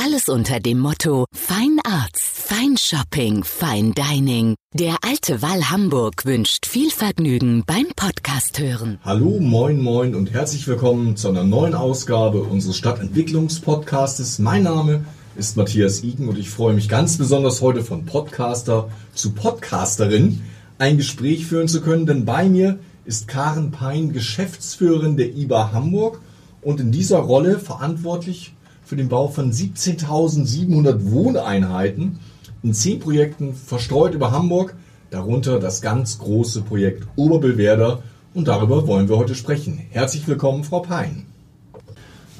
Alles unter dem Motto Fine Arts, Fine Dining. Der alte Wall Hamburg wünscht viel Vergnügen beim Podcast hören. Hallo, moin, moin und herzlich willkommen zu einer neuen Ausgabe unseres Stadtentwicklungspodcastes. Mein Name ist Matthias Iken und ich freue mich ganz besonders heute von Podcaster zu Podcasterin ein Gespräch führen zu können, denn bei mir ist Karen Pein, Geschäftsführerin der IBA Hamburg und in dieser Rolle verantwortlich für den Bau von 17.700 Wohneinheiten in zehn Projekten verstreut über Hamburg, darunter das ganz große Projekt Oberbillwerder und darüber wollen wir heute sprechen. Herzlich willkommen, Frau Pein.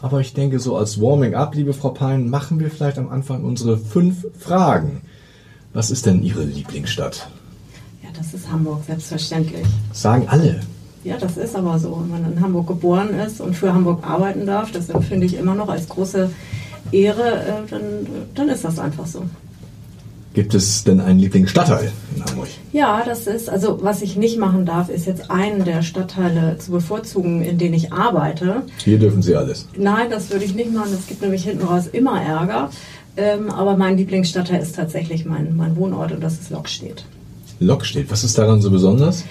Aber ich denke, so als Warming-up, liebe Frau Pein, machen wir vielleicht am Anfang unsere fünf Fragen. Was ist denn Ihre Lieblingsstadt? Ja, das ist Hamburg, selbstverständlich. Sagen alle. Ja, das ist aber so. Wenn man in Hamburg geboren ist und für Hamburg arbeiten darf, das empfinde ich immer noch als große Ehre, äh, dann, dann ist das einfach so. Gibt es denn einen Lieblingsstadtteil in Hamburg? Ja, das ist, also was ich nicht machen darf, ist jetzt einen der Stadtteile zu bevorzugen, in denen ich arbeite. Hier dürfen Sie alles. Nein, das würde ich nicht machen. Es gibt nämlich hinten raus immer Ärger. Ähm, aber mein Lieblingsstadtteil ist tatsächlich mein, mein Wohnort und das ist Lokstedt. Lokstedt, was ist daran so besonders?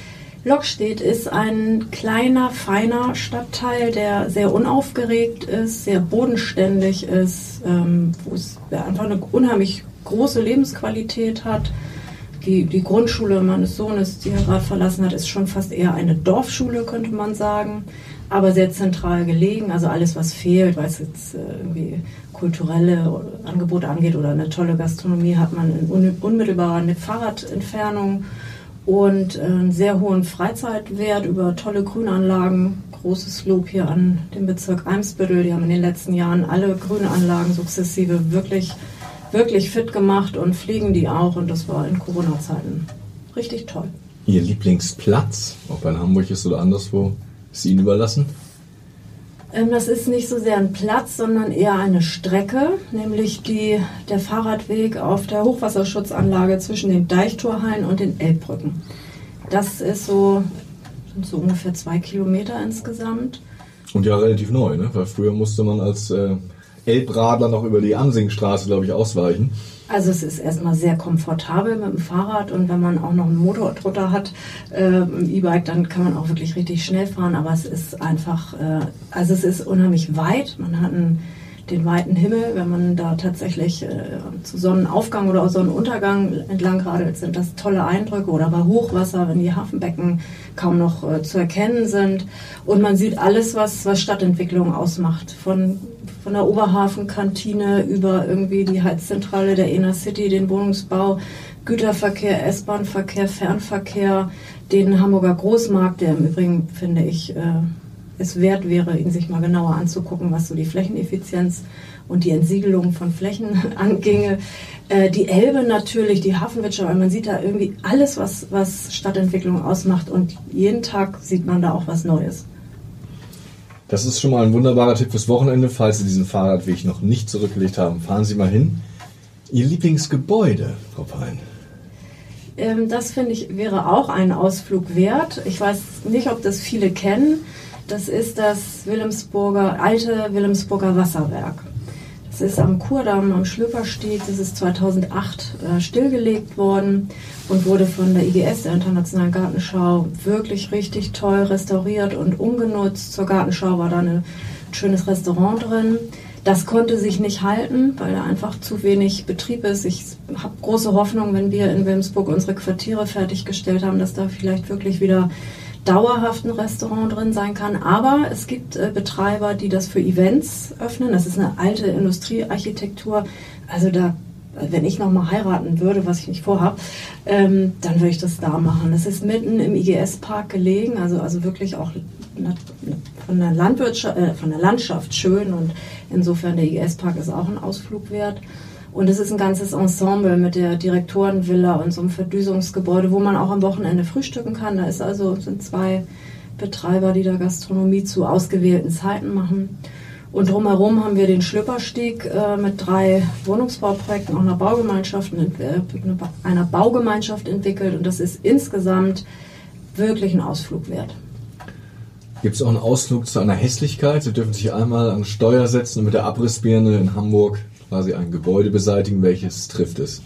Lokstedt ist ein kleiner, feiner Stadtteil, der sehr unaufgeregt ist, sehr bodenständig ist, ähm, wo es einfach eine unheimlich große Lebensqualität hat. Die, die Grundschule meines Sohnes, die er gerade verlassen hat, ist schon fast eher eine Dorfschule, könnte man sagen, aber sehr zentral gelegen. Also alles, was fehlt, weil es jetzt äh, irgendwie kulturelle Angebote angeht oder eine tolle Gastronomie, hat man in unmittelbarer Fahrradentfernung und einen sehr hohen Freizeitwert über tolle Grünanlagen. Großes Lob hier an den Bezirk Eimsbüttel. Die haben in den letzten Jahren alle Grünanlagen sukzessive wirklich, wirklich fit gemacht und pflegen die auch. Und das war in Corona-Zeiten richtig toll. Ihr Lieblingsplatz, ob in Hamburg ist oder anderswo, ist Ihnen überlassen? Ähm, das ist nicht so sehr ein Platz, sondern eher eine Strecke, nämlich die, der Fahrradweg auf der Hochwasserschutzanlage zwischen den Deichtorhallen und den Elbbrücken. Das ist so, sind so ungefähr zwei Kilometer insgesamt. Und ja, relativ neu, ne? weil früher musste man als äh, Elbradler noch über die Amsingstraße, glaube ich, ausweichen. Also es ist erstmal sehr komfortabel mit dem Fahrrad und wenn man auch noch einen Motor drunter hat äh, im E-Bike, dann kann man auch wirklich richtig schnell fahren. Aber es ist einfach, äh, also es ist unheimlich weit. Man hat einen, den weiten Himmel, wenn man da tatsächlich äh, zu Sonnenaufgang oder Sonnenuntergang entlang radelt, sind das tolle Eindrücke. Oder bei Hochwasser, wenn die Hafenbecken kaum noch äh, zu erkennen sind. Und man sieht alles, was, was Stadtentwicklung ausmacht. Von von der Oberhafenkantine über irgendwie die Heizzentrale der Inner City, den Wohnungsbau, Güterverkehr, S-Bahn-Verkehr, Fernverkehr, den Hamburger Großmarkt, der im Übrigen, finde ich, äh, es wert wäre, ihn sich mal genauer anzugucken, was so die Flächeneffizienz und die Entsiegelung von Flächen anginge. Äh, die Elbe natürlich, die Hafenwirtschaft, man sieht da irgendwie alles, was, was Stadtentwicklung ausmacht und jeden Tag sieht man da auch was Neues. Das ist schon mal ein wunderbarer Tipp fürs Wochenende. Falls Sie diesen Fahrradweg noch nicht zurückgelegt haben, fahren Sie mal hin. Ihr Lieblingsgebäude, Frau Pein? Ähm, das finde ich wäre auch ein Ausflug wert. Ich weiß nicht, ob das viele kennen. Das ist das Wilhelmsburger, alte Wilhelmsburger Wasserwerk. Das ist am Kurdamm, am Schlöpersteg. Das ist 2008 äh, stillgelegt worden und wurde von der IGS, der Internationalen Gartenschau, wirklich richtig toll restauriert und umgenutzt. Zur Gartenschau war da ein schönes Restaurant drin. Das konnte sich nicht halten, weil da einfach zu wenig Betrieb ist. Ich habe große Hoffnung, wenn wir in Wilmsburg unsere Quartiere fertiggestellt haben, dass da vielleicht wirklich wieder dauerhaft ein Restaurant drin sein kann. Aber es gibt äh, Betreiber, die das für Events öffnen. Das ist eine alte Industriearchitektur. Also da wenn ich nochmal heiraten würde, was ich nicht vorhabe, ähm, dann würde ich das da machen. Es ist mitten im IGS-Park gelegen, also, also wirklich auch von der, Landwirtschaft, äh, von der Landschaft schön und insofern der IGS-Park ist auch ein Ausflug wert. Und es ist ein ganzes Ensemble mit der Direktorenvilla und so einem Verdüsungsgebäude, wo man auch am Wochenende frühstücken kann. Da ist also, sind zwei Betreiber, die da Gastronomie zu ausgewählten Zeiten machen. Und drumherum haben wir den Schlüpperstieg äh, mit drei Wohnungsbauprojekten, auch einer Baugemeinschaft, einer Baugemeinschaft entwickelt. Und das ist insgesamt wirklich ein Ausflug wert. Gibt es auch einen Ausflug zu einer Hässlichkeit? Sie dürfen sich einmal an Steuer setzen und mit der Abrissbirne in Hamburg quasi ein Gebäude beseitigen. Welches trifft es?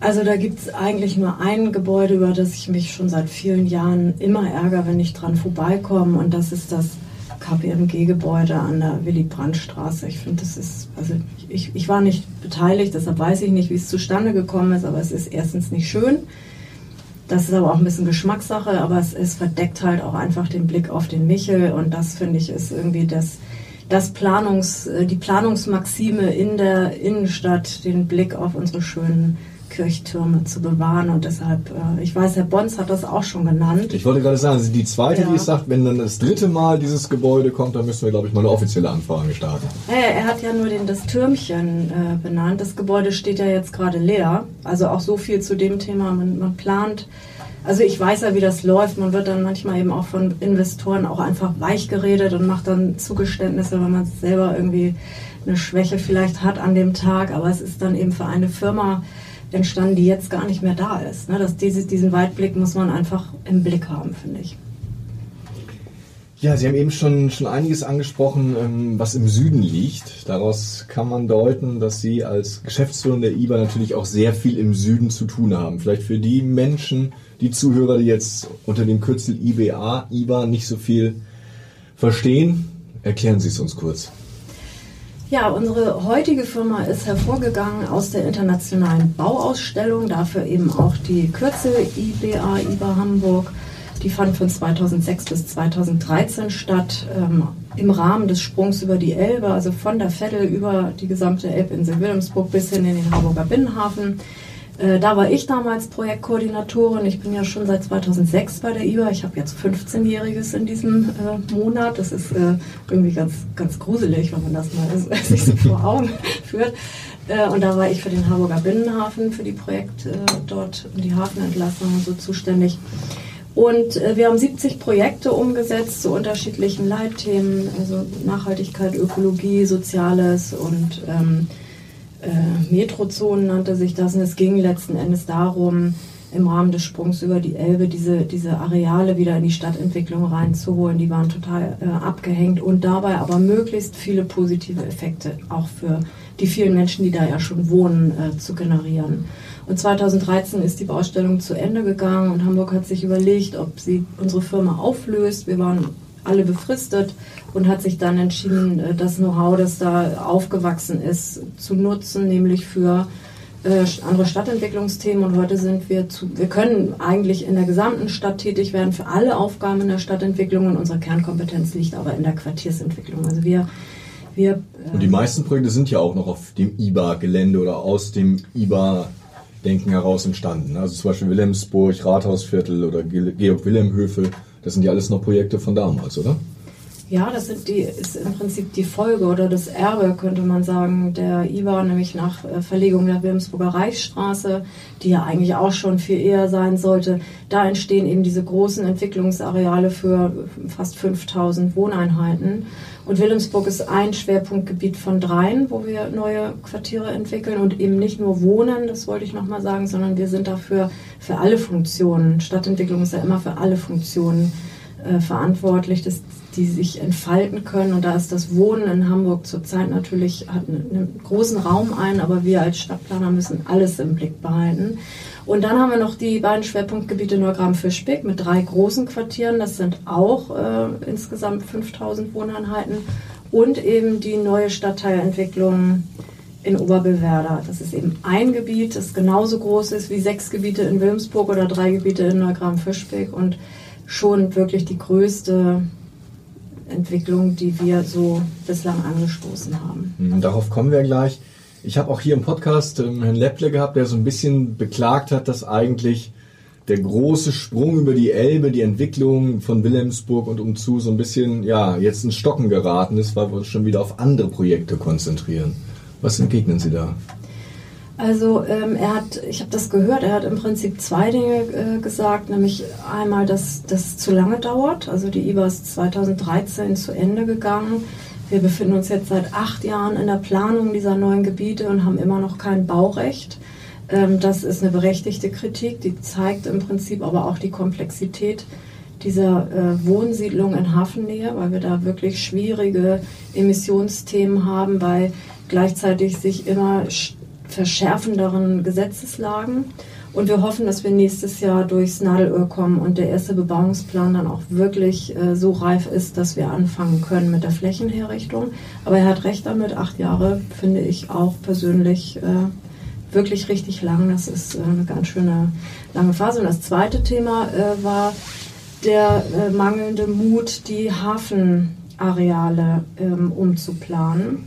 Also da gibt es eigentlich nur ein Gebäude, über das ich mich schon seit vielen Jahren immer ärgere, wenn ich dran vorbeikomme. Und das ist das KPMG-Gebäude an der Willy-Brandt-Straße. Ich finde, das ist, also ich, ich war nicht beteiligt, deshalb weiß ich nicht, wie es zustande gekommen ist, aber es ist erstens nicht schön. Das ist aber auch ein bisschen Geschmackssache, aber es, es verdeckt halt auch einfach den Blick auf den Michel und das finde ich ist irgendwie das, das Planungs, äh, die Planungsmaxime in der Innenstadt, den Blick auf unsere schönen Kirchtürme zu bewahren und deshalb, äh, ich weiß, Herr Bons hat das auch schon genannt. Ich wollte gerade sagen, die zweite, ja. die es sagt, wenn dann das dritte Mal dieses Gebäude kommt, dann müssen wir, glaube ich, mal eine offizielle Anfrage starten. Äh, er hat ja nur den, das Türmchen äh, benannt. Das Gebäude steht ja jetzt gerade leer. Also auch so viel zu dem Thema. Man, man plant also ich weiß ja, wie das läuft. Man wird dann manchmal eben auch von Investoren auch einfach weich geredet und macht dann Zugeständnisse, wenn man selber irgendwie eine Schwäche vielleicht hat an dem Tag. Aber es ist dann eben für eine Firma entstanden, die jetzt gar nicht mehr da ist. Ne? Das, diese, diesen Weitblick muss man einfach im Blick haben, finde ich. Ja, Sie haben eben schon, schon einiges angesprochen, ähm, was im Süden liegt. Daraus kann man deuten, dass Sie als Geschäftsführer der IBA natürlich auch sehr viel im Süden zu tun haben. Vielleicht für die Menschen, die Zuhörer, die jetzt unter dem Kürzel IBA, IBA nicht so viel verstehen, erklären Sie es uns kurz. Ja, unsere heutige Firma ist hervorgegangen aus der internationalen Bauausstellung, dafür eben auch die Kürzel IBA, IBA Hamburg. Die fand von 2006 bis 2013 statt, ähm, im Rahmen des Sprungs über die Elbe, also von der Veddel über die gesamte Elbinsel Wilhelmsburg bis hin in den Hamburger Binnenhafen. Äh, da war ich damals Projektkoordinatorin. Ich bin ja schon seit 2006 bei der IBA. Ich habe jetzt 15-Jähriges in diesem äh, Monat. Das ist äh, irgendwie ganz, ganz gruselig, wenn man das mal sich so vor Augen führt. Äh, und da war ich für den Hamburger Binnenhafen, für die Projekte äh, dort und die Hafenentlassung so zuständig. Und äh, wir haben 70 Projekte umgesetzt zu unterschiedlichen Leitthemen, also Nachhaltigkeit, Ökologie, Soziales und ähm, äh, Metrozonen nannte sich das. Und es ging letzten Endes darum, im Rahmen des Sprungs über die Elbe diese, diese Areale wieder in die Stadtentwicklung reinzuholen. Die waren total äh, abgehängt und dabei aber möglichst viele positive Effekte auch für die vielen Menschen, die da ja schon wohnen, äh, zu generieren. Und 2013 ist die Baustellung zu Ende gegangen und Hamburg hat sich überlegt, ob sie unsere Firma auflöst. Wir waren alle befristet und hat sich dann entschieden, äh, das Know-how, das da aufgewachsen ist, zu nutzen, nämlich für äh, andere Stadtentwicklungsthemen. Und heute sind wir zu, wir können eigentlich in der gesamten Stadt tätig werden für alle Aufgaben in der Stadtentwicklung und unsere Kernkompetenz liegt aber in der Quartiersentwicklung. Also wir wir, äh und die meisten Projekte sind ja auch noch auf dem IBA-Gelände oder aus dem IBA-Denken heraus entstanden. Also zum Beispiel Wilhelmsburg, Rathausviertel oder Georg-Wilhelm-Höfe das sind ja alles noch Projekte von damals, oder? Ja, das die, ist im Prinzip die Folge oder das Erbe, könnte man sagen, der IBA, nämlich nach äh, Verlegung der Wilhelmsburger Reichsstraße, die ja eigentlich auch schon viel eher sein sollte. Da entstehen eben diese großen Entwicklungsareale für fast 5000 Wohneinheiten. Und Wilhelmsburg ist ein Schwerpunktgebiet von dreien, wo wir neue Quartiere entwickeln und eben nicht nur wohnen, das wollte ich nochmal sagen, sondern wir sind dafür für alle Funktionen. Stadtentwicklung ist ja immer für alle Funktionen äh, verantwortlich, dass die sich entfalten können. Und da ist das Wohnen in Hamburg zurzeit natürlich, hat einen, großen Raum ein, aber wir als Stadtplaner müssen alles im Blick behalten. Und dann haben wir noch die beiden Schwerpunktgebiete Neugraben-Fischbeck mit drei großen Quartieren. Das sind auch äh, insgesamt 5000 Wohneinheiten. Und eben die neue Stadtteilentwicklung in Oberbillwerder. Das ist eben ein Gebiet, das genauso groß ist wie sechs Gebiete in Wilmsburg oder drei Gebiete in Neugraben-Fischbeck und schon wirklich die größte Entwicklung, die wir so bislang angestoßen haben. Und darauf kommen wir gleich. Ich habe auch hier im Podcast ähm, Herrn Lepple gehabt, der so ein bisschen beklagt hat, dass eigentlich der große Sprung über die Elbe, die Entwicklung von Wilhelmsburg und umzu so ein bisschen, ja, jetzt ins Stocken geraten ist, weil wir uns schon wieder auf andere Projekte konzentrieren. Was entgegnen Sie da? Also ähm, er hat, ich habe das gehört, er hat im Prinzip zwei Dinge äh, gesagt, nämlich einmal, dass das zu lange dauert. Also die IBA ist 2013 zu Ende gegangen. Wir befinden uns jetzt seit acht Jahren in der Planung dieser neuen Gebiete und haben immer noch kein Baurecht. Ähm, das ist eine berechtigte Kritik, die zeigt im Prinzip aber auch die Komplexität dieser äh, Wohnsiedlung in Hafennähe, weil wir da wirklich schwierige Emissionsthemen haben, bei gleichzeitig sich immer verschärfenderen Gesetzeslagen. Und wir hoffen, dass wir nächstes Jahr durchs Nadelöhr kommen und der erste Bebauungsplan dann auch wirklich äh, so reif ist, dass wir anfangen können mit der Flächenherrichtung. Aber er hat recht damit, acht Jahre finde ich auch persönlich äh, wirklich richtig lang. Das ist äh, eine ganz schöne lange Phase. Und das zweite Thema äh, war der äh, mangelnde Mut, die Hafenareale ähm, umzuplanen.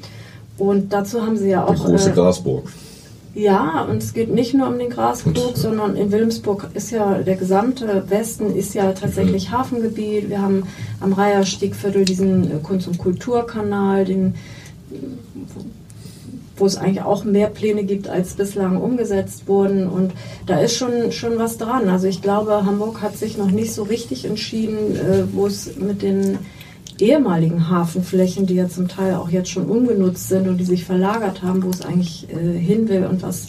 Und dazu haben sie ja auch. Die große äh, Grasburg. Ja, und es geht nicht nur um den Grasburg, sondern in Wilhelmsburg ist ja der gesamte Westen ist ja tatsächlich mhm. Hafengebiet. Wir haben am Reiherstiegviertel diesen äh, Kunst- und Kulturkanal, den, wo es eigentlich auch mehr Pläne gibt, als bislang umgesetzt wurden. Und da ist schon, schon was dran. Also ich glaube, Hamburg hat sich noch nicht so richtig entschieden, äh, wo es mit den ehemaligen Hafenflächen, die ja zum Teil auch jetzt schon ungenutzt sind und die sich verlagert haben, wo es eigentlich äh, hin will und was,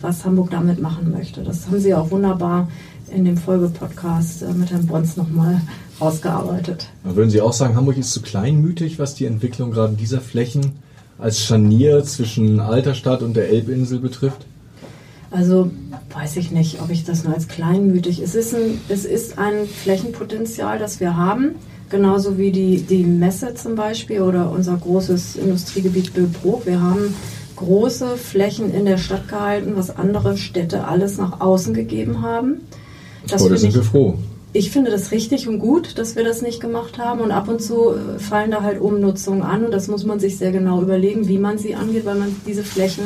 was Hamburg damit machen möchte. Das haben Sie auch wunderbar in dem Folgepodcast äh, mit Herrn Bons nochmal rausgearbeitet. Würden Sie auch sagen, Hamburg ist zu kleinmütig, was die Entwicklung gerade dieser Flächen als Scharnier zwischen Alterstadt und der Elbinsel betrifft? Also weiß ich nicht, ob ich das nur als kleinmütig. Es ist ein, es ist ein Flächenpotenzial, das wir haben. Genauso wie die, die Messe zum Beispiel oder unser großes Industriegebiet Billbrook. Wir haben große Flächen in der Stadt gehalten, was andere Städte alles nach außen gegeben haben. Das oh, da sind wir froh. Ich finde das richtig und gut, dass wir das nicht gemacht haben. Und ab und zu äh, fallen da halt Umnutzungen an. Und das muss man sich sehr genau überlegen, wie man sie angeht, weil man diese Flächen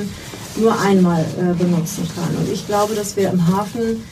nur einmal äh, benutzen kann. Und ich glaube, dass wir im Hafen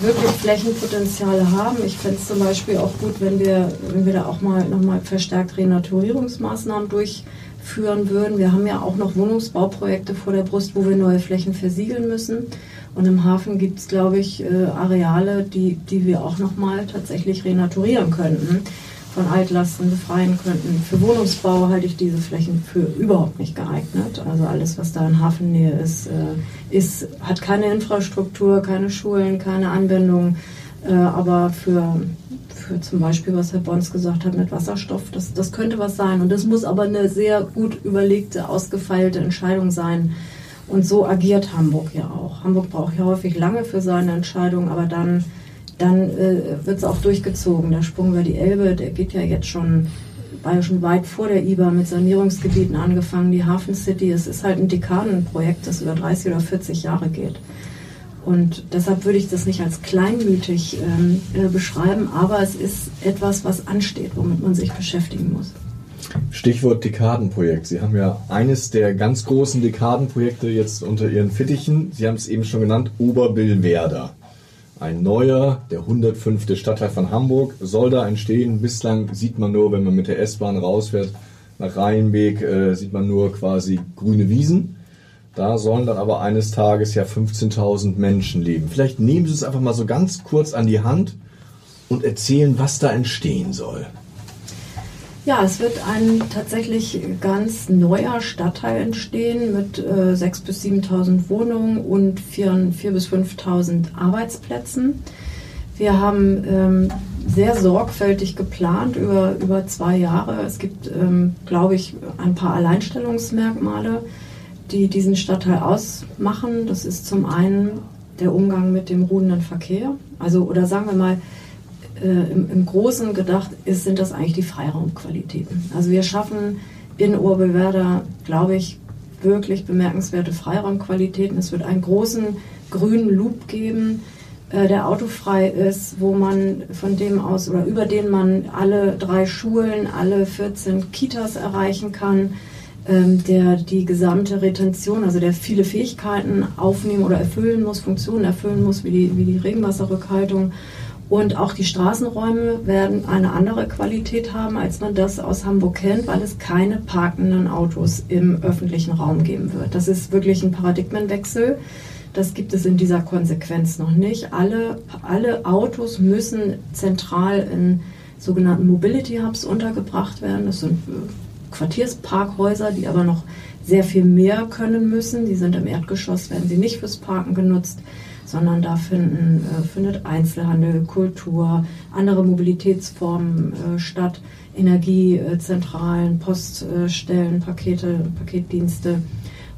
wirklich Flächenpotenziale haben. Ich fände es zum Beispiel auch gut, wenn wir, wenn wir da auch mal nochmal verstärkt Renaturierungsmaßnahmen durchführen würden. Wir haben ja auch noch Wohnungsbauprojekte vor der Brust, wo wir neue Flächen versiegeln müssen. Und im Hafen gibt es, glaube ich, äh, Areale, die, die wir auch nochmal tatsächlich renaturieren könnten von Altlasten befreien könnten. Für Wohnungsbau halte ich diese Flächen für überhaupt nicht geeignet. Also alles, was da in Hafennähe ist, äh, ist hat keine Infrastruktur, keine Schulen, keine Anwendung. Äh, aber für, für zum Beispiel, was Herr Bons gesagt hat mit Wasserstoff, das, das könnte was sein. Und das muss aber eine sehr gut überlegte, ausgefeilte Entscheidung sein. Und so agiert Hamburg ja auch. Hamburg braucht ja häufig lange für seine Entscheidung, aber dann dann äh, wird es auch durchgezogen. Der Sprung über die Elbe, der geht ja jetzt schon, war ja schon weit vor der IBA mit Sanierungsgebieten angefangen. Die Hafen City, es ist halt ein Dekadenprojekt, das über 30 oder 40 Jahre geht. Und deshalb würde ich das nicht als kleinmütig ähm, äh, beschreiben, aber es ist etwas, was ansteht, womit man sich beschäftigen muss. Stichwort Dekadenprojekt. Sie haben ja eines der ganz großen Dekadenprojekte jetzt unter Ihren Fittichen. Sie haben es eben schon genannt, Oberbillwerder. Ein neuer, der 105. Stadtteil von Hamburg soll da entstehen. Bislang sieht man nur, wenn man mit der S-Bahn rausfährt nach Rheinbeek, äh, sieht man nur quasi grüne Wiesen. Da sollen dann aber eines Tages ja 15.000 Menschen leben. Vielleicht nehmen Sie es einfach mal so ganz kurz an die Hand und erzählen, was da entstehen soll. Ja, es wird ein tatsächlich ganz neuer Stadtteil entstehen mit äh, 6.000 bis 7.000 Wohnungen und 4.000 bis 5.000 Arbeitsplätzen. Wir haben ähm, sehr sorgfältig geplant über, über zwei Jahre. Es gibt, ähm, glaube ich, ein paar Alleinstellungsmerkmale, die diesen Stadtteil ausmachen. Das ist zum einen der Umgang mit dem ruhenden Verkehr. Also, oder sagen wir mal, im, im, Großen gedacht ist, sind das eigentlich die Freiraumqualitäten. Also wir schaffen in Urbelwerder, glaube ich, wirklich bemerkenswerte Freiraumqualitäten. Es wird einen großen grünen Loop geben, äh, der autofrei ist, wo man von dem aus oder über den man alle drei Schulen, alle 14 Kitas erreichen kann, ähm, der die gesamte Retention, also der viele Fähigkeiten aufnehmen oder erfüllen muss, Funktionen erfüllen muss, wie die, wie die Regenwasserrückhaltung Und auch die Straßenräume werden eine andere Qualität haben, als man das aus Hamburg kennt, weil es keine parkenden Autos im öffentlichen Raum geben wird. Das ist wirklich ein Paradigmenwechsel. Das gibt es in dieser Konsequenz noch nicht. Alle, alle Autos müssen zentral in sogenannten Mobility Hubs untergebracht werden. Das sind äh, Quartiersparkhäuser, die aber noch sehr viel mehr können müssen. Die sind im Erdgeschoss, werden sie nicht fürs Parken genutzt sondern da finden, äh, findet Einzelhandel, Kultur, andere Mobilitätsformen äh, statt, Energiezentralen, Poststellen, Pakete, Paketdienste.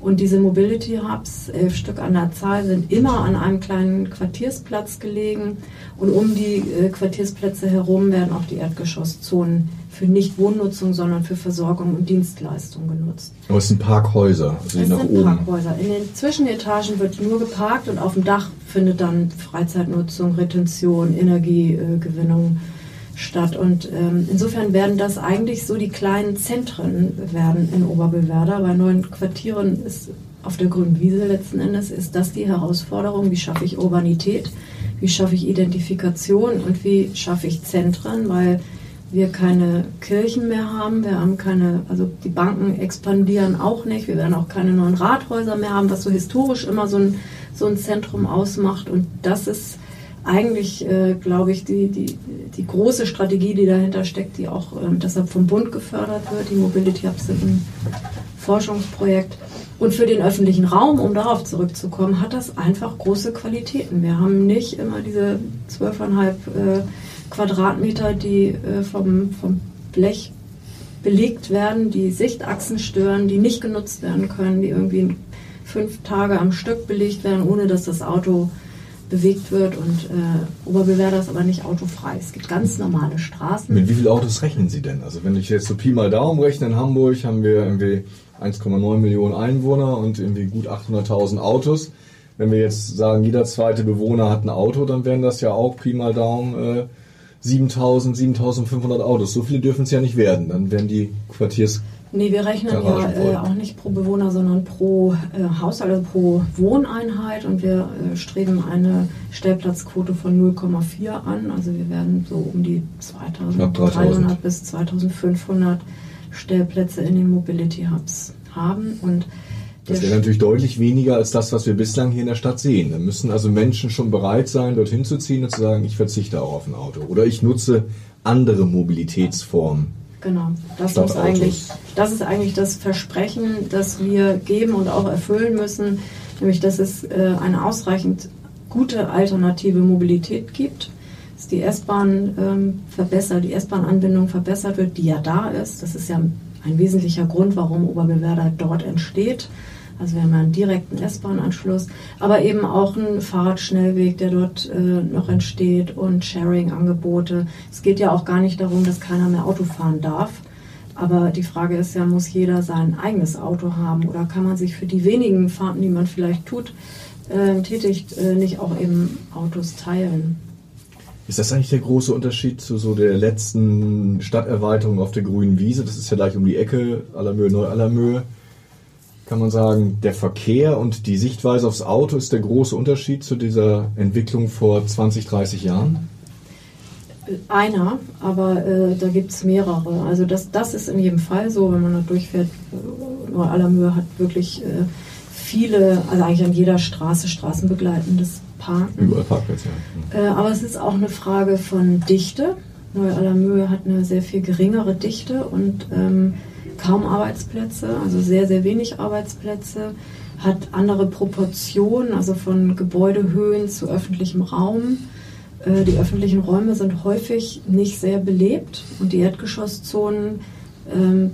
Und diese Mobility Hubs, elf Stück an der Zahl, sind immer an einem kleinen Quartiersplatz gelegen. Und um die äh, Quartiersplätze herum werden auch die Erdgeschosszonen für nicht Wohnnutzung, sondern für Versorgung und Dienstleistung genutzt. Aber es sind Parkhäuser, also es nach sind oben. Parkhäuser. In den Zwischenetagen wird nur geparkt und auf dem Dach findet dann Freizeitnutzung, Retention, Energiegewinnung statt. Und ähm, insofern werden das eigentlich so die kleinen Zentren werden in Oberbillwerder. Bei neuen Quartieren ist auf der grünen Wiese letzten Endes ist das die Herausforderung. Wie schaffe ich Urbanität? Wie schaffe ich Identifikation? Und wie schaffe ich Zentren? Weil wir keine Kirchen mehr haben, wir haben keine, also die Banken expandieren auch nicht, wir werden auch keine neuen Rathäuser mehr haben, was so historisch immer so ein, so ein Zentrum ausmacht. Und das ist eigentlich, äh, glaube ich, die, die, die große Strategie, die dahinter steckt, die auch äh, deshalb vom Bund gefördert wird. Die Mobility Hubs sind ein Forschungsprojekt. Und für den öffentlichen Raum, um darauf zurückzukommen, hat das einfach große Qualitäten. Wir haben nicht immer diese zwölfeinhalb äh, Quadratmeter, die äh, vom, vom Blech belegt werden, die Sichtachsen stören, die nicht genutzt werden können, die irgendwie fünf Tage am Stück belegt werden, ohne dass das Auto bewegt wird. Und äh, Oberbewerder ist aber nicht autofrei. Es gibt ganz normale Straßen. Mit wie vielen Autos rechnen Sie denn? Also wenn ich jetzt so Pi mal Daumen rechne, in Hamburg haben wir irgendwie 1,9 Millionen Einwohner und irgendwie gut 800.000 Autos. Wenn wir jetzt sagen, jeder zweite Bewohner hat ein Auto, dann wären das ja auch Pi mal Daumen äh, 7000, 7500 Autos. So viele dürfen es ja nicht werden. Dann werden die Quartiers. Nee, wir rechnen ja äh, auch nicht pro Bewohner, sondern pro äh, Haushalt, also pro Wohneinheit. Und wir äh, streben eine Stellplatzquote von 0,4 an. Also wir werden so um die 2300 bis 2500 Stellplätze in den Mobility Hubs haben. Und das wäre natürlich deutlich weniger als das, was wir bislang hier in der Stadt sehen. Da müssen also Menschen schon bereit sein, dorthin zu ziehen und zu sagen, ich verzichte auch auf ein Auto. Oder ich nutze andere Mobilitätsformen. Genau, das, muss eigentlich, das ist eigentlich das Versprechen, das wir geben und auch erfüllen müssen, nämlich dass es äh, eine ausreichend gute alternative Mobilität gibt, dass die S-Bahn ähm, verbessert, die S-Bahn-Anbindung verbessert wird, die ja da ist. Das ist ja ein wesentlicher Grund, warum Oberbewerder dort entsteht. Also wir haben einen direkten S-Bahn-Anschluss, aber eben auch einen Fahrradschnellweg, der dort äh, noch entsteht und Sharing-Angebote. Es geht ja auch gar nicht darum, dass keiner mehr Auto fahren darf. Aber die Frage ist ja, muss jeder sein eigenes Auto haben oder kann man sich für die wenigen Fahrten, die man vielleicht tut, äh, tätigt, äh, nicht auch eben Autos teilen? Ist das eigentlich der große Unterschied zu so der letzten Stadterweiterung auf der grünen Wiese? Das ist ja gleich um die Ecke, Allermöhe, Neu-Allermöhe kann man sagen, der Verkehr und die Sichtweise aufs Auto ist der große Unterschied zu dieser Entwicklung vor 20, 30 Jahren? Einer, aber äh, da gibt es mehrere. Also das, das ist in jedem Fall so, wenn man da durchfährt. Aller Mühe hat wirklich äh, viele, also eigentlich an jeder Straße straßenbegleitendes Parken. Überall Parkplätze, ja. Äh, aber es ist auch eine Frage von Dichte. Neu-Allermöhe hat eine sehr viel geringere Dichte und ähm, kaum Arbeitsplätze, also sehr, sehr wenig Arbeitsplätze, hat andere Proportionen, also von Gebäudehöhen zu öffentlichem Raum. Äh, die öffentlichen Räume sind häufig nicht sehr belebt und die Erdgeschosszonen ähm,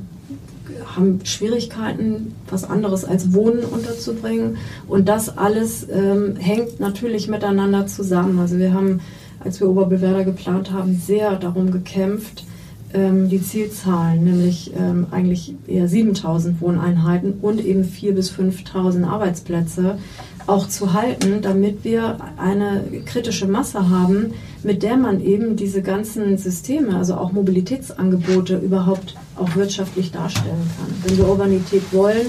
haben Schwierigkeiten, was anderes als Wohnen unterzubringen. Und das alles ähm, hängt natürlich miteinander zusammen. Also wir haben, als wir Oberbewerder geplant haben, sehr darum gekämpft, ähm, die Zielzahlen, nämlich ähm, eigentlich eher 7000 Wohneinheiten und eben 4.000 bis 5.000 Arbeitsplätze auch zu halten, damit wir eine kritische Masse haben, mit der man eben diese ganzen Systeme, also auch Mobilitätsangebote überhaupt auch wirtschaftlich darstellen kann. Wenn wir Urbanität wollen,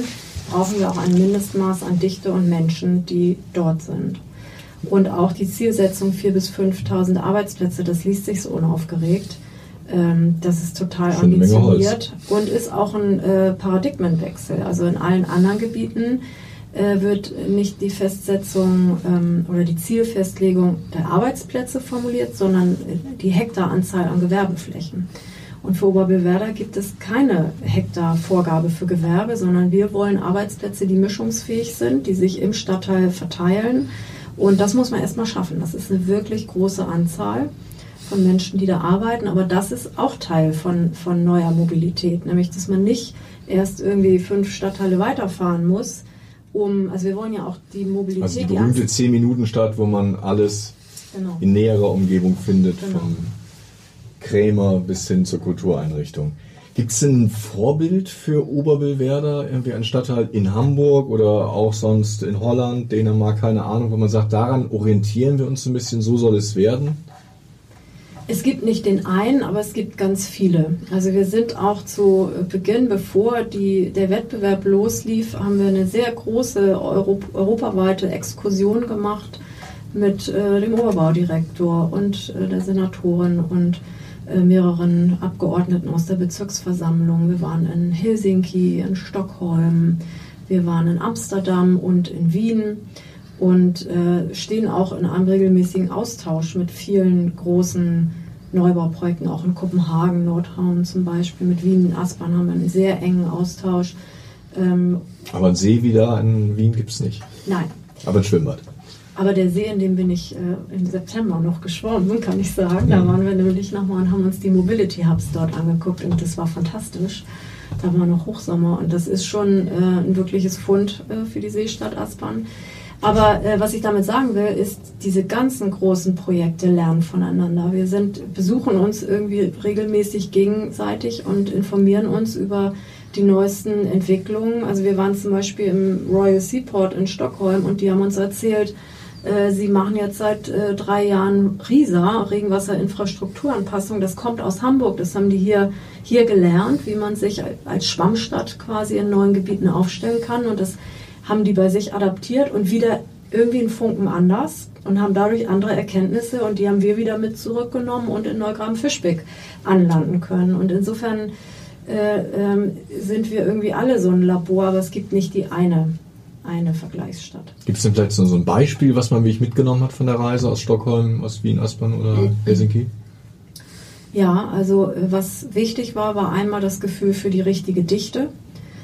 brauchen wir auch ein Mindestmaß an Dichte und Menschen, die dort sind. Und auch die Zielsetzung 4.000 bis 5.000 Arbeitsplätze, das liest sich so unaufgeregt. Ähm, das ist total Schon ambitioniert und ist auch ein äh, Paradigmenwechsel. Also in allen anderen Gebieten äh, wird nicht die Festsetzung ähm, oder die Zielfestlegung der Arbeitsplätze formuliert, sondern die Hektaranzahl an Gewerbeflächen. Und für Oberbillwerder gibt es keine Hektarvorgabe für Gewerbe, sondern wir wollen Arbeitsplätze, die mischungsfähig sind, die sich im Stadtteil verteilen. Und das muss man erstmal schaffen. Das ist eine wirklich große Anzahl von Menschen, die da arbeiten. Aber das ist auch Teil von, von neuer Mobilität, nämlich dass man nicht erst irgendwie fünf Stadtteile weiterfahren muss, um, also wir wollen ja auch die Mobilität. Also die berühmte 10-Minuten-Stadt, wo man alles genau. in näherer Umgebung findet, genau. vom Krämer bis hin zur Kultureinrichtung. Gibt es ein Vorbild für Oberbillwerder, irgendwie ein Stadtteil in Hamburg oder auch sonst in Holland, Dänemark, keine Ahnung, wo man sagt, daran orientieren wir uns ein bisschen, so soll es werden? Es gibt nicht den einen, aber es gibt ganz viele. Also wir sind auch zu Beginn, bevor die, der Wettbewerb loslief, haben wir eine sehr große Europ europaweite Exkursion gemacht mit äh, dem Oberbaudirektor und äh, der Senatorin und äh, mehreren Abgeordneten aus der Bezirksversammlung. Wir waren in Helsinki, in Stockholm, wir waren in Amsterdam und in Wien und äh, stehen auch in einem regelmäßigen Austausch mit vielen großen Neubauprojekten, auch in Kopenhagen, Nordhorn zum Beispiel, mit Wien, Aspern haben wir einen sehr engen Austausch. Ähm, Aber ein See wie da in Wien gibt es nicht? Nein. Aber ein Schwimmbad? Aber der See, in dem bin ich äh, im September noch geschwommen, kann ich sagen. Da waren wir nämlich nochmal und haben uns die Mobility Hubs dort angeguckt und das war fantastisch. Da war noch Hochsommer und das ist schon äh, ein wirkliches Fund äh, für die Seestadt Aspern. Aber äh, was ich damit sagen will, ist, diese ganzen großen Projekte lernen voneinander. Wir sind, besuchen uns irgendwie regelmäßig gegenseitig und informieren uns über die neuesten Entwicklungen. Also wir waren zum Beispiel im Royal Seaport in Stockholm und die haben uns erzählt, äh, sie machen jetzt seit äh, drei Jahren RISA, Regenwasserinfrastrukturanpassung. Das kommt aus Hamburg. Das haben die hier, hier gelernt, wie man sich als Schwammstadt quasi in neuen Gebieten aufstellen kann. Und das haben die bei sich adaptiert und wieder irgendwie einen Funken anders und haben dadurch andere Erkenntnisse und die haben wir wieder mit zurückgenommen und in Neugraben-Fischbeck anlanden können. Und insofern äh, äh, sind wir irgendwie alle so ein Labor, aber es gibt nicht die eine, eine Vergleichsstadt. Gibt es denn vielleicht so ein Beispiel, was man wirklich mitgenommen hat von der Reise aus Stockholm, aus Wien, Aspern oder mhm. Helsinki? Ja, also äh, was wichtig war, war einmal das Gefühl für die richtige Dichte.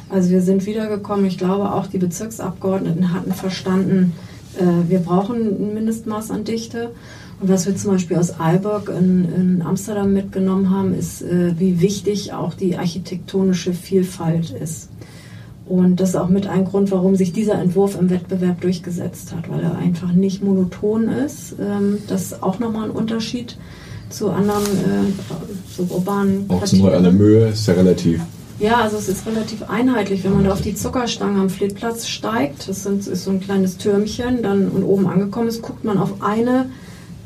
Also wir sind wiedergekommen. Ich glaube, auch die Bezirksabgeordneten hatten verstanden, äh, wir brauchen ein Mindestmaß an Dichte. Und was wir zum Beispiel aus Aalborg in, in Amsterdam mitgenommen haben, ist, äh, wie wichtig auch die architektonische Vielfalt ist. Und das ist auch mit ein Grund, warum sich dieser Entwurf im Wettbewerb durchgesetzt hat, weil er einfach nicht monoton ist. Ähm, das ist auch nochmal ein Unterschied zu anderen äh, so urbanen Auch zum Beispiel an Möhe ist ja relativ ja, also es ist relativ einheitlich. Wenn man da auf die Zuckerstange am Fleetplatz steigt, das ist so ein kleines Türmchen, dann und oben angekommen ist, guckt man auf eine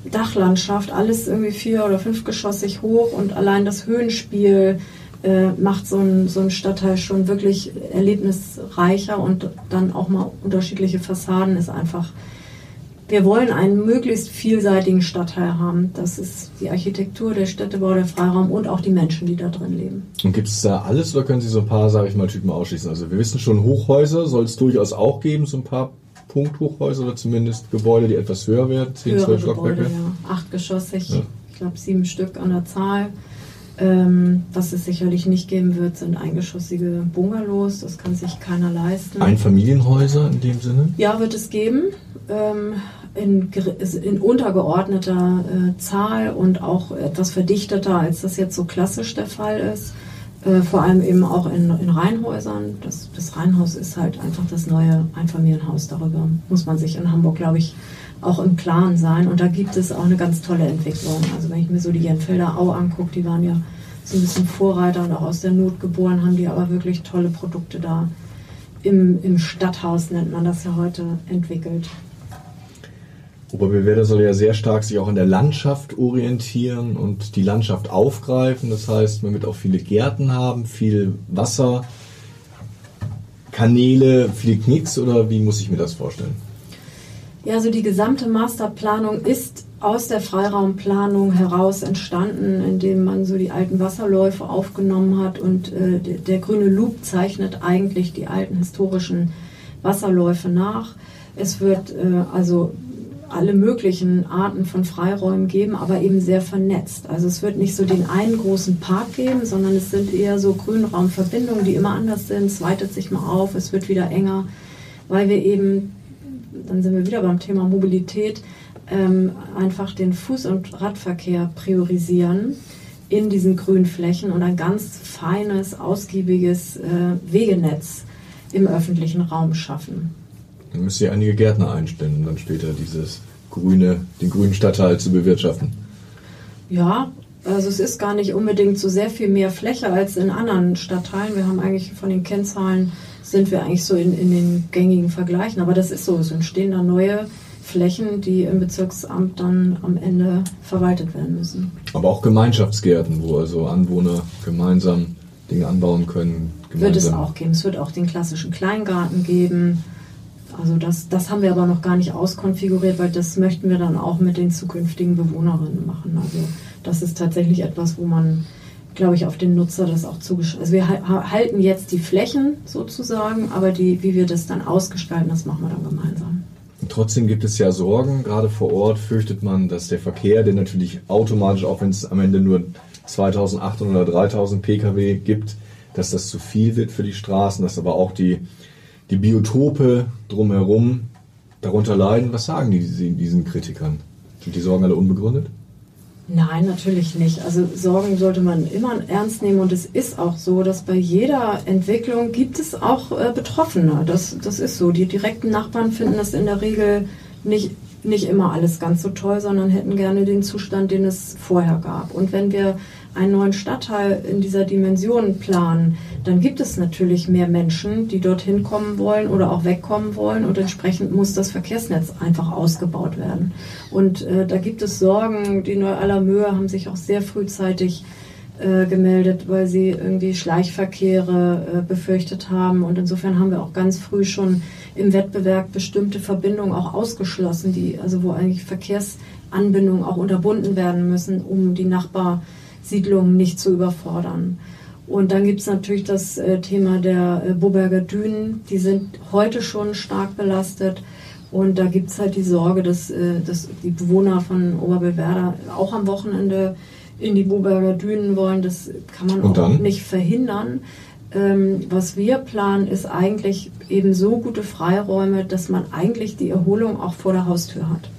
Dachlandschaft, alles irgendwie vier- oder fünfgeschossig hoch und allein das Höhenspiel äh, macht so ein, so Stadtteil schon wirklich erlebnisreicher und dann auch mal unterschiedliche Fassaden ist einfach wir wollen einen möglichst vielseitigen Stadtteil haben. Das ist die Architektur, der Städtebau, der Freiraum und auch die Menschen, die da drin leben. Und gibt es da alles oder können Sie so ein paar, sage ich mal, Typen ausschließen? Also wir wissen schon, Hochhäuser soll es durchaus auch geben, so ein paar Punkthochhäuser oder zumindest Gebäude, die etwas höher werden, 10, 12 Stockwerke. Ja. Achtgeschossig, ja. ich glaube sieben Stück an der Zahl. Ähm, was es sicherlich nicht geben wird, sind eingeschossige Bungalows. Das kann sich keiner leisten. Einfamilienhäuser in dem Sinne? Ja, wird es geben. Ähm, in, in untergeordneter äh, Zahl und auch etwas verdichteter, als das jetzt so klassisch der Fall ist. Äh, vor allem eben auch in, in Reihenhäusern. Das, das Reihenhaus ist halt einfach das neue Einfamilienhaus. Darüber muss man sich in Hamburg, glaube ich, auch im Klaren sein. Und da gibt es auch eine ganz tolle Entwicklung. Also wenn ich mir so die Jenfelder Au angucke, die waren ja so ein bisschen Vorreiter und auch aus der Not geboren, haben die aber wirklich tolle Produkte da im, im Stadthaus, nennt man das ja heute, entwickelt. Oberbillwerder soll ja sehr stark sich auch in der Landschaft orientieren und die Landschaft aufgreifen. Das heißt, man wird auch viele Gärten haben, viel Wasser, Kanäle, viele Knicks oder wie muss ich mir das vorstellen? Ja, also die gesamte Masterplanung ist aus der Freiraumplanung heraus entstanden, indem man so die alten Wasserläufe aufgenommen hat und äh, der, der, grüne Loop zeichnet eigentlich die alten historischen Wasserläufe nach. Es wird äh, also alle möglichen Arten von Freiräumen geben, aber eben sehr vernetzt. Also es wird nicht so den einen großen Park geben, sondern es sind eher so Grünraumverbindungen, die immer anders sind. Es weitet sich mal auf, es wird wieder enger, weil wir eben, dann sind wir wieder beim Thema Mobilität, ähm, einfach den Fuß- und Radverkehr priorisieren in diesen Grünflächen und ein ganz feines, ausgiebiges äh, Wegenetz im öffentlichen Raum schaffen. Dann müsst ihr einige Gärtner einstellen, um dann später dieses grüne, den grünen Stadtteil zu bewirtschaften. Ja, also es ist gar nicht unbedingt so sehr viel mehr Fläche als in anderen Stadtteilen. Wir haben eigentlich von den Kennzahlen sind wir eigentlich so in, in den gängigen Vergleichen. Aber das ist so, es entstehen da neue Flächen, die im Bezirksamt dann am Ende verwaltet werden müssen. Aber auch Gemeinschaftsgärten, wo also Anwohner gemeinsam Dinge anbauen können. Wird es auch geben. Es wird auch den klassischen Kleingarten geben. Also das, das haben wir aber noch gar nicht auskonfiguriert, weil das möchten wir dann auch mit den zukünftigen Bewohnerinnen machen. Also das ist tatsächlich etwas, wo man, glaube ich, auf den Nutzer das auch zugeschrieben. Also wir halten jetzt die Flächen sozusagen, aber die, wie wir das dann ausgestalten, das machen wir dann gemeinsam. Trotzdem gibt es ja Sorgen, gerade vor Ort fürchtet man, dass der Verkehr, der natürlich automatisch, auch wenn es am Ende nur 2800 oder 3000 Pkw gibt, dass das zu viel wird für die Straßen, dass aber auch die die Biotope drumherum darunter leiden. Was sagen die diesen Kritikern? Sind die Sorgen alle unbegründet? Nein, natürlich nicht. Also Sorgen sollte man immer ernst nehmen und es ist auch so, dass bei jeder Entwicklung gibt es auch äh, Betroffene. Das, das ist so. Die direkten Nachbarn finden das in der Regel nicht, nicht immer alles ganz so toll, sondern hätten gerne den Zustand, den es vorher gab. Und wenn wir einen neuen Stadtteil in dieser Dimension planen, dann gibt es natürlich mehr Menschen, die dorthin kommen wollen oder auch wegkommen wollen und entsprechend muss das Verkehrsnetz einfach ausgebaut werden. Und äh, da gibt es Sorgen, die Neu-Aller-Mühe haben sich auch sehr frühzeitig äh, gemeldet, weil sie irgendwie Schleichverkehre äh, befürchtet haben und insofern haben wir auch ganz früh schon im Wettbewerb bestimmte Verbindungen auch ausgeschlossen, die also wo eigentlich Verkehrsanbindungen auch unterbunden werden müssen, um die Nachbar Siedlungen nicht zu überfordern. Und dann gibt es natürlich das äh, Thema der äh, Boberger Dünen. Die sind heute schon stark belastet. Und da gibt es halt die Sorge, dass, äh, dass die Bewohner von Oberbelwerder auch am Wochenende in die Boberger Dünen wollen. Das kann man auch nicht verhindern. Ähm, was wir planen, ist eigentlich eben so gute Freiräume, dass man eigentlich die Erholung auch vor der Haustür hat.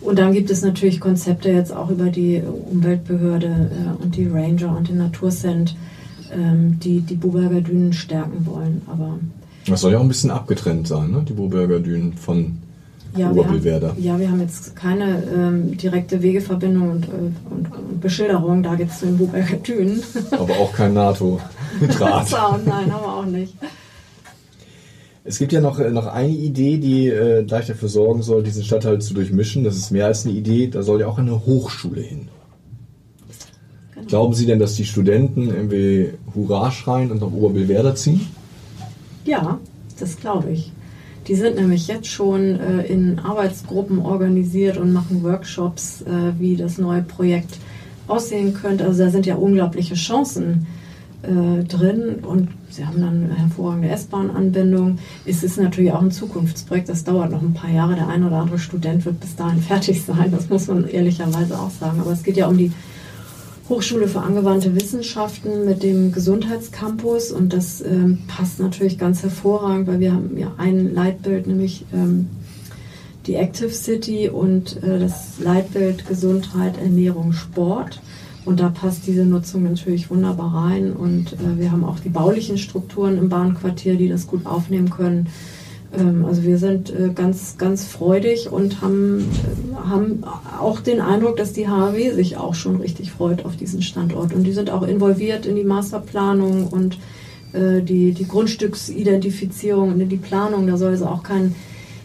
Und dann gibt es natürlich Konzepte jetzt auch über die Umweltbehörde äh, und die Ranger und den Naturcent, ähm, die die Buberger Dünen stärken wollen. Aber das soll ja auch ein bisschen abgetrennt sein, ne? die Buberger Dünen von ja, Oberbillwerder. ja, wir haben jetzt keine ähm, direkte Wegeverbindung und, äh, und, und Beschilderung, da geht es zu den Buberger Dünen. Aber auch kein NATO-Draht. Nein, aber auch nicht. Es gibt ja noch, äh, noch eine Idee, die äh, gleich dafür sorgen soll, diesen Stadtteil zu durchmischen. Das ist mehr als eine Idee, da soll ja auch eine Hochschule hin. Genau. Glauben Sie denn, dass die Studenten irgendwie Hurra schreien und nach Oberbillwerder ziehen? Ja, das glaube ich. Die sind nämlich jetzt schon äh, in Arbeitsgruppen organisiert und machen Workshops, äh, wie das neue Projekt aussehen könnte. Also da sind ja unglaubliche Chancen äh, drin und sie haben dann eine hervorragende S-Bahn-Anbindung. Es ist natürlich auch ein Zukunftsprojekt, das dauert noch ein paar Jahre. Der ein oder andere Student wird bis dahin fertig sein, das muss man ehrlicherweise auch sagen. Aber es geht ja um die Hochschule für angewandte Wissenschaften mit dem Gesundheitscampus und das ähm, passt natürlich ganz hervorragend, weil wir haben ja ein Leitbild, nämlich ähm, die Active City und äh, das Leitbild Gesundheit, Ernährung, Sport. Und da passt diese Nutzung natürlich wunderbar rein. Und äh, wir haben auch die baulichen Strukturen im Bahnquartier, die das gut aufnehmen können. Ähm, also wir sind äh, ganz, ganz freudig und haben, äh, haben auch den Eindruck, dass die HAW sich auch schon richtig freut auf diesen Standort. Und die sind auch involviert in die Masterplanung und äh, die, die Grundstücksidentifizierung und in die Planung. Da soll es auch kein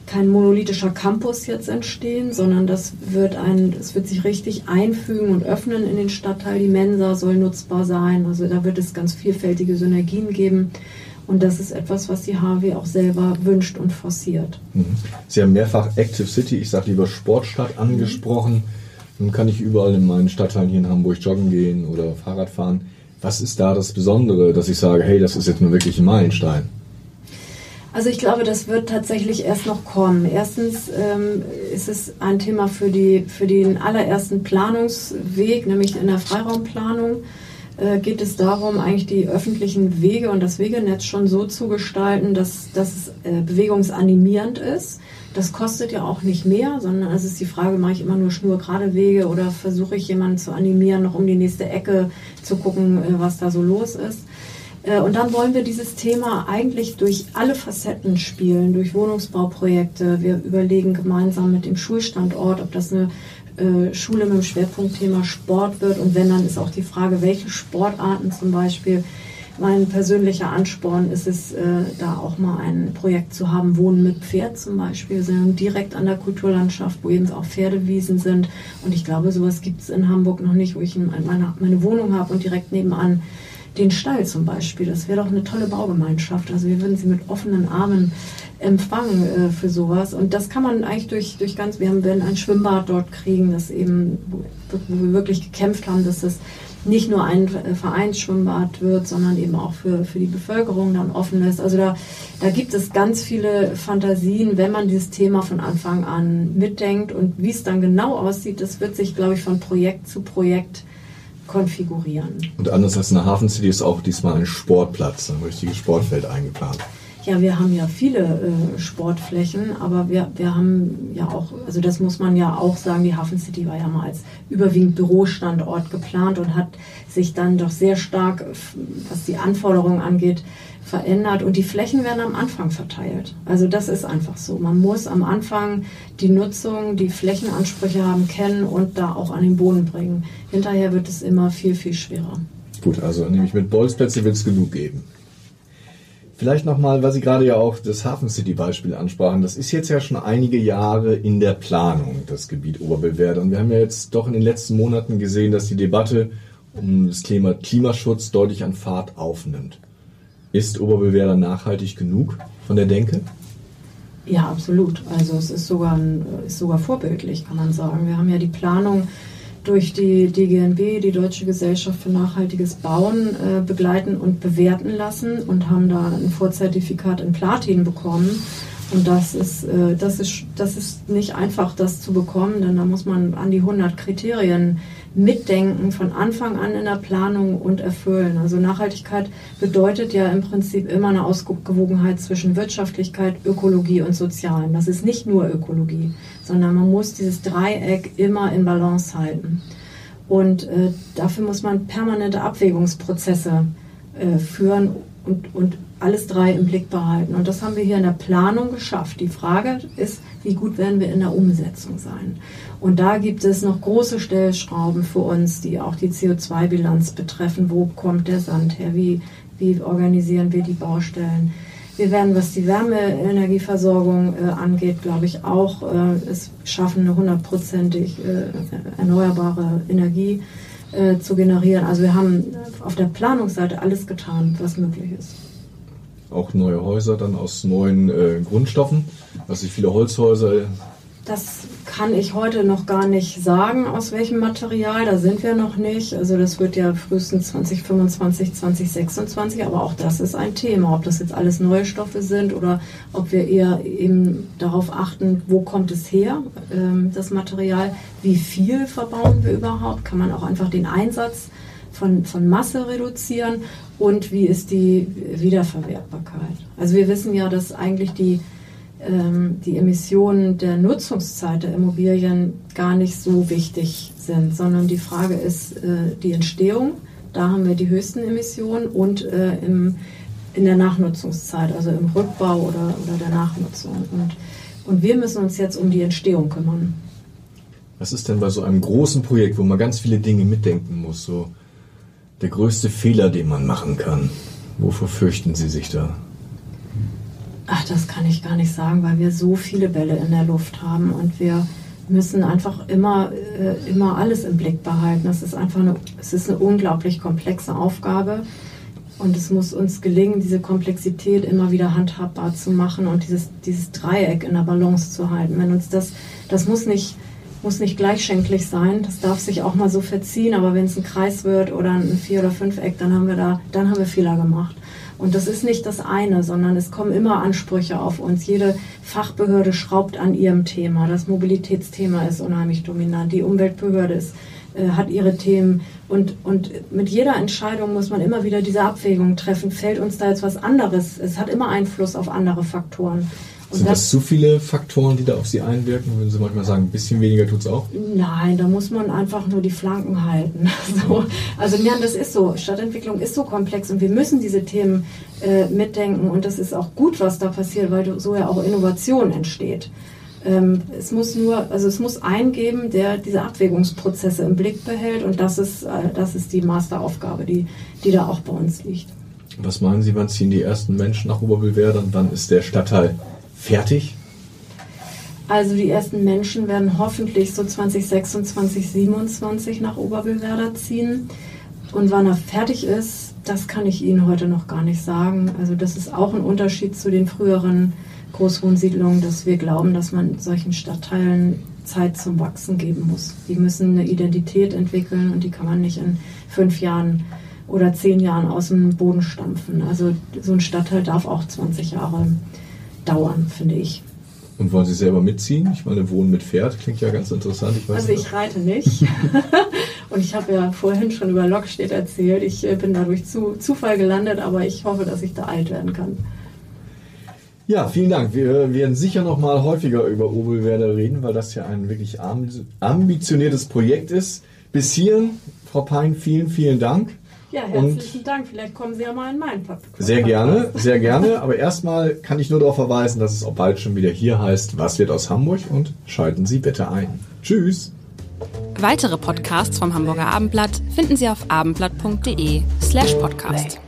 kein monolithischer Campus jetzt entstehen, sondern das wird ein, es wird sich richtig einfügen und öffnen in den Stadtteil. Die Mensa soll nutzbar sein. Also da wird es ganz vielfältige Synergien geben. Und das ist etwas, was die HW auch selber wünscht und forciert. Mhm. Sie haben mehrfach Active City, ich sage lieber Sportstadt, angesprochen. Nun kann ich überall in meinen Stadtteilen hier in Hamburg joggen gehen oder Fahrrad fahren. Was ist da das Besondere, dass ich sage, hey, das ist jetzt nur wirklich ein Meilenstein? Also ich glaube, das wird tatsächlich erst noch kommen. Erstens ähm, ist es ein Thema für, die, für den allerersten Planungsweg, nämlich in der Freiraumplanung geht es darum, eigentlich die öffentlichen Wege und das Wegenetz schon so zu gestalten, dass, dass es äh, bewegungsanimierend ist. Das kostet ja auch nicht mehr, sondern es ist die Frage, mache ich immer nur schnurgerade Wege oder versuche ich jemanden zu animieren, noch um die nächste Ecke zu gucken, äh, was da so los ist. Äh, und dann wollen wir dieses Thema eigentlich durch alle Facetten spielen, durch Wohnungsbauprojekte. Wir überlegen gemeinsam mit dem Schulstandort, ob das eine äh, Schule mit dem Schwerpunktthema Sport wird. Und wenn, dann ist auch die Frage, welche Sportarten zum Beispiel. Mein persönlicher Ansporn ist es, äh, da auch mal ein Projekt zu haben, Wohnen mit Pferd zum Beispiel, sondern direkt an der Kulturlandschaft, wo eben auch Pferdewiesen sind. Und ich glaube, sowas gibt es in Hamburg noch nicht, wo ich meine, meine Wohnung habe und direkt nebenan den Stall zum Beispiel. Das wäre doch eine tolle Baugemeinschaft. Also wir würden sie mit offenen Armen empfangen äh, für sowas. Und das kann man eigentlich durch, durch ganz, wir haben werden ein Schwimmbad dort kriegen, das eben, wo, wir wirklich gekämpft haben, dass das nicht nur ein Vereinsschwimmbad wird, sondern eben auch für, für die Bevölkerung dann offen ist. Also da, da gibt es ganz viele Fantasien, wenn man dieses Thema von Anfang an mitdenkt und wie es dann genau aussieht, das wird sich, glaube ich, von Projekt zu Projekt konfigurieren. Und anders als in der Hafen City ist auch diesmal ein Sportplatz, ein richtiges Sportfeld eingeplant. Ja, wir haben ja viele äh, Sportflächen, aber wir, wir haben ja auch, also das muss man ja auch sagen, die Hafen City war ja mal als überwiegend Bürostandort geplant und hat sich dann doch sehr stark, was die Anforderungen angeht, verändert und die Flächen werden am Anfang verteilt. Also das ist einfach so. Man muss am Anfang die Nutzung, die Flächenansprüche haben, kennen und da auch an den Boden bringen. Hinterher wird es immer viel, viel schwerer. Gut, also nämlich mit Bolzplätze wird es genug geben. Vielleicht nochmal, weil Sie gerade ja auch das Hafen City Beispiel ansprachen. Das ist jetzt ja schon einige Jahre in der Planung, das Gebiet Oberbillwerder. Und wir haben ja jetzt doch in den letzten Monaten gesehen, dass die Debatte um das Thema Klimaschutz deutlich an Fahrt aufnimmt. Ist Oberbillwerder nachhaltig genug von der Denke? Ja, absolut. Also es ist sogar, ist sogar vorbildlich, kann man sagen. Wir haben ja die Planung durch die DGNB, die Deutsche Gesellschaft für nachhaltiges Bauen, äh, begleiten und bewerten lassen und haben da ein Vorzertifikat in Platin bekommen. Und das ist, äh, das, ist, das ist nicht einfach, das zu bekommen, denn da muss man an die 100 Kriterien mitdenken, von Anfang an in der Planung und erfüllen. Also Nachhaltigkeit bedeutet ja im Prinzip immer eine Ausgewogenheit zwischen Wirtschaftlichkeit, Ökologie und Sozialen. Das ist nicht nur Ökologie, sondern man muss dieses Dreieck immer in Balance halten. Und äh, dafür muss man permanente Abwägungsprozesse äh, führen und, und alles drei im Blick behalten. Und das haben wir hier in der Planung geschafft. Die Frage ist, wie gut werden wir in der Umsetzung sein? Und da gibt es noch große Stellschrauben für uns, die auch die CO2-Bilanz betreffen. Wo kommt der Sand her? Wie, wie organisieren wir die Baustellen? Wir werden, was die Wärmeenergieversorgung äh, angeht, glaube ich, auch äh, es schaffen, eine hundertprozentig äh, erneuerbare Energie äh, zu generieren. Also wir haben auf der Planungsseite alles getan, was möglich ist auch neue Häuser dann aus neuen äh, Grundstoffen. Also viele Holzhäuser. Das kann ich heute noch gar nicht sagen, aus welchem Material. Da sind wir noch nicht. Also das wird ja frühestens 2025, 2026. Aber auch das ist ein Thema, ob das jetzt alles neue Stoffe sind oder ob wir eher eben darauf achten, wo kommt es her, ähm, das Material, wie viel verbauen wir überhaupt. Kann man auch einfach den Einsatz von, von Masse reduzieren und wie ist die Wiederverwertbarkeit. Also wir wissen ja, dass eigentlich die, die Emissionen der Nutzungszeit der Immobilien gar nicht so wichtig sind, sondern die Frage ist äh, die Entstehung. Da haben wir die höchsten Emissionen und äh, im, in der Nachnutzungszeit, also im Rückbau oder, oder der Nachnutzung. Und, und wir müssen uns jetzt um die Entstehung kümmern. Was ist denn bei so einem großen Projekt, wo man ganz viele Dinge mitdenken muss, so der größte Fehler, den man machen kann? Wovor fürchten Sie sich da? Ach, das kann ich gar nicht sagen, weil wir so viele Bälle in der Luft haben und wir müssen einfach immer, äh, immer alles im Blick behalten. Es ist einfach eine, es ist eine unglaublich komplexe Aufgabe. Und es muss uns gelingen, diese Komplexität immer wieder handhabbar zu machen und dieses, dieses Dreieck in der Balance zu halten. Wenn uns das, das muss nicht, muss nicht gleichschenklich sein, das darf sich auch mal so verziehen, aber wenn es ein Kreis wird oder ein Vier- oder Fünfeck, dann haben wir da, dann haben wir Fehler gemacht. Und das ist nicht das eine, sondern es kommen immer Ansprüche auf uns. Jede Fachbehörde schraubt an ihrem Thema. Das Mobilitätsthema ist unheimlich dominant. Die Umweltbehörde ist äh, hat ihre Themen. Und, und mit jeder Entscheidung muss man immer wieder diese Abwägung treffen. Fällt uns da jetzt was anderes? Es hat immer Einfluss auf andere Faktoren. Und Sind das, das, zu viele Faktoren, die da auf Sie einwirken? Würden Sie manchmal sagen, ein bisschen weniger tut es auch? Nein, da muss man einfach nur die Flanken halten. So. Also ja, das ist so. Stadtentwicklung ist so komplex und wir müssen diese Themen äh, mitdenken. Und das ist auch gut, was da passiert, weil so ja auch Innovation entsteht. Ähm, es muss nur, also es muss einen geben, der diese Abwägungsprozesse im Blick behält und das ist, äh, das ist die Masteraufgabe, die, die da auch bei uns liegt. Was meinen Sie, wann ziehen die ersten Menschen nach Oberbillwerder und wann ist der Stadtteil fertig? Also die ersten Menschen werden hoffentlich so 2026, 2027 nach Oberbillwerder ziehen. Und wann er fertig ist, das kann ich Ihnen heute noch gar nicht sagen. Also das ist auch ein Unterschied zu den früheren Großwohnsiedlungen, dass wir glauben, dass man solchen Stadtteilen Zeit zum Wachsen geben muss. Die müssen eine Identität entwickeln und die kann man nicht in fünf Jahren oder zehn Jahren aus dem Boden stampfen. Also so ein Stadtteil darf auch 20 Jahre dauern, finde ich. Und wollen Sie selber mitziehen? Ich meine, Wohnen mit Pferd klingt ja ganz interessant. Ich also ich reite nicht. und ich habe ja vorhin schon über Lockstedt erzählt. Ich äh, bin dadurch zu Zufall gelandet, aber ich hoffe, dass ich da alt werden kann. Ja, vielen Dank. Wir werden sicher noch mal häufiger über Obelwerder reden, weil das ja ein wirklich ambitioniertes Projekt ist. Bis hierhin, Frau Pein, vielen, vielen Dank. Ja, herzlichen Und Dank. Vielleicht kommen Sie ja mal in meinen Podcast. Sehr gerne, sehr gerne. Aber erstmal kann ich nur darauf verweisen, dass es auch bald schon wieder hier heißt, was wird aus Hamburg und schalten Sie bitte ein. Tschüss. Weitere Podcasts vom Hamburger Abendblatt finden Sie auf abendblatt.de slash podcast.